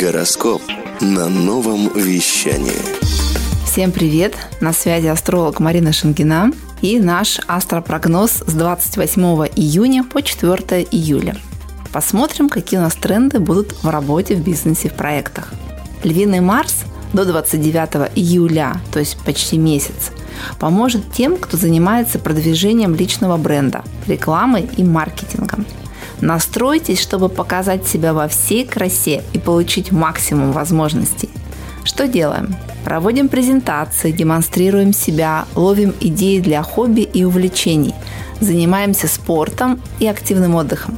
Гороскоп на новом вещании. Всем привет! На связи астролог Марина Шангина и наш астропрогноз с 28 июня по 4 июля. Посмотрим, какие у нас тренды будут в работе, в бизнесе, в проектах. Львиный Марс до 29 июля, то есть почти месяц, поможет тем, кто занимается продвижением личного бренда, рекламой и маркетингом – Настройтесь, чтобы показать себя во всей красе и получить максимум возможностей. Что делаем? Проводим презентации, демонстрируем себя, ловим идеи для хобби и увлечений, занимаемся спортом и активным отдыхом.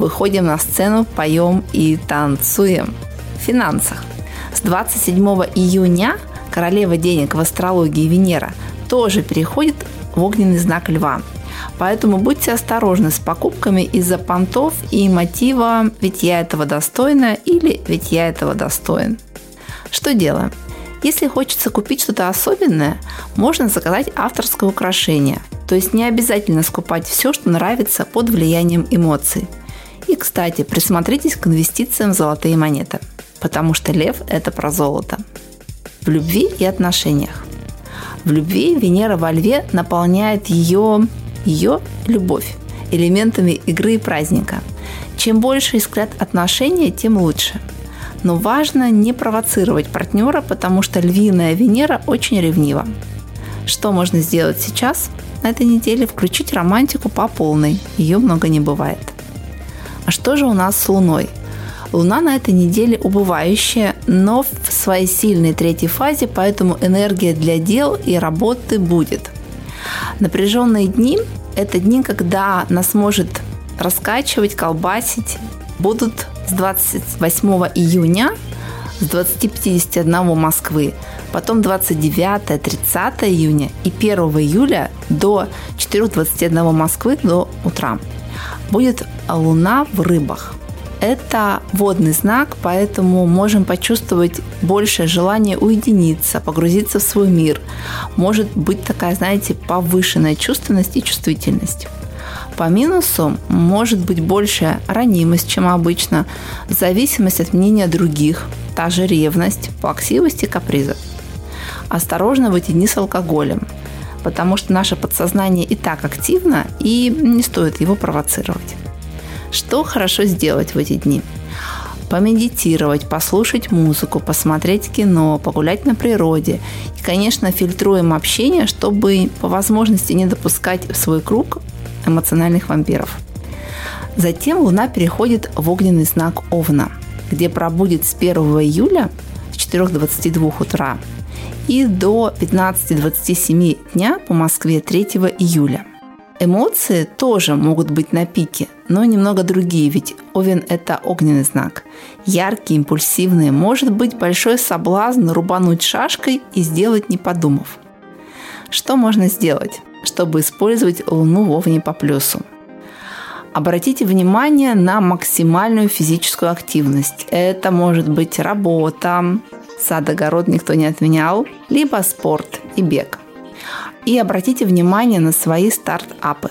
Выходим на сцену, поем и танцуем. В финансах. С 27 июня королева денег в астрологии Венера тоже переходит в огненный знак Льва – Поэтому будьте осторожны с покупками из-за понтов и мотива «ведь я этого достойна» или «ведь я этого достоин». Что делаем? Если хочется купить что-то особенное, можно заказать авторское украшение. То есть не обязательно скупать все, что нравится под влиянием эмоций. И, кстати, присмотритесь к инвестициям в золотые монеты, потому что лев – это про золото. В любви и отношениях. В любви Венера во льве наполняет ее ее любовь элементами игры и праздника. Чем больше искрят отношения, тем лучше. Но важно не провоцировать партнера, потому что львиная Венера очень ревнива. Что можно сделать сейчас? На этой неделе включить романтику по полной. Ее много не бывает. А что же у нас с Луной? Луна на этой неделе убывающая, но в своей сильной третьей фазе, поэтому энергия для дел и работы будет. Напряженные дни – это дни, когда нас может раскачивать, колбасить. Будут с 28 июня с 20.51 Москвы, потом 29-30 июня и 1 июля до 4.21 Москвы до утра. Будет луна в рыбах. Это водный знак, поэтому можем почувствовать большее желание уединиться, погрузиться в свой мир. Может быть такая, знаете, повышенная чувственность и чувствительность. По минусу может быть большая ранимость, чем обычно, зависимость от мнения других, та же ревность, плаксивость и капризы. Осторожно в эти дни с алкоголем, потому что наше подсознание и так активно, и не стоит его провоцировать. Что хорошо сделать в эти дни? помедитировать, послушать музыку, посмотреть кино, погулять на природе. И, конечно, фильтруем общение, чтобы по возможности не допускать в свой круг эмоциональных вампиров. Затем Луна переходит в огненный знак Овна, где пробудет с 1 июля с 4.22 утра и до 15.27 дня по Москве 3 июля – Эмоции тоже могут быть на пике, но немного другие, ведь Овен – это огненный знак. Яркие, импульсивные, может быть большой соблазн рубануть шашкой и сделать не подумав. Что можно сделать, чтобы использовать Луну в Овне по плюсу? Обратите внимание на максимальную физическую активность. Это может быть работа, сад-огород никто не отменял, либо спорт и бег – и обратите внимание на свои стартапы,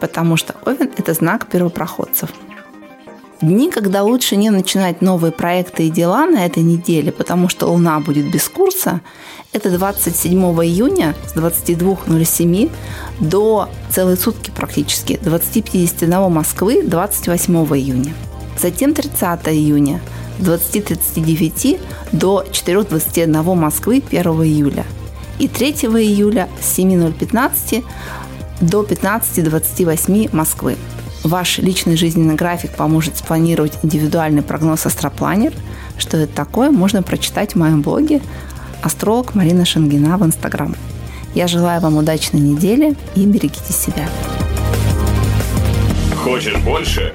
потому что Овен – это знак первопроходцев. Дни, когда лучше не начинать новые проекты и дела на этой неделе, потому что Луна будет без курса, это 27 июня с 22.07 до целой сутки практически, 20.51 Москвы 28 июня. Затем 30 июня с 20.39 до 4.21 Москвы 1 июля – и 3 июля с 7.015 до 15.28 Москвы. Ваш личный жизненный график поможет спланировать индивидуальный прогноз Астропланер. Что это такое, можно прочитать в моем блоге астролог Марина Шангина в Инстаграм. Я желаю вам удачной недели и берегите себя. Хочешь больше?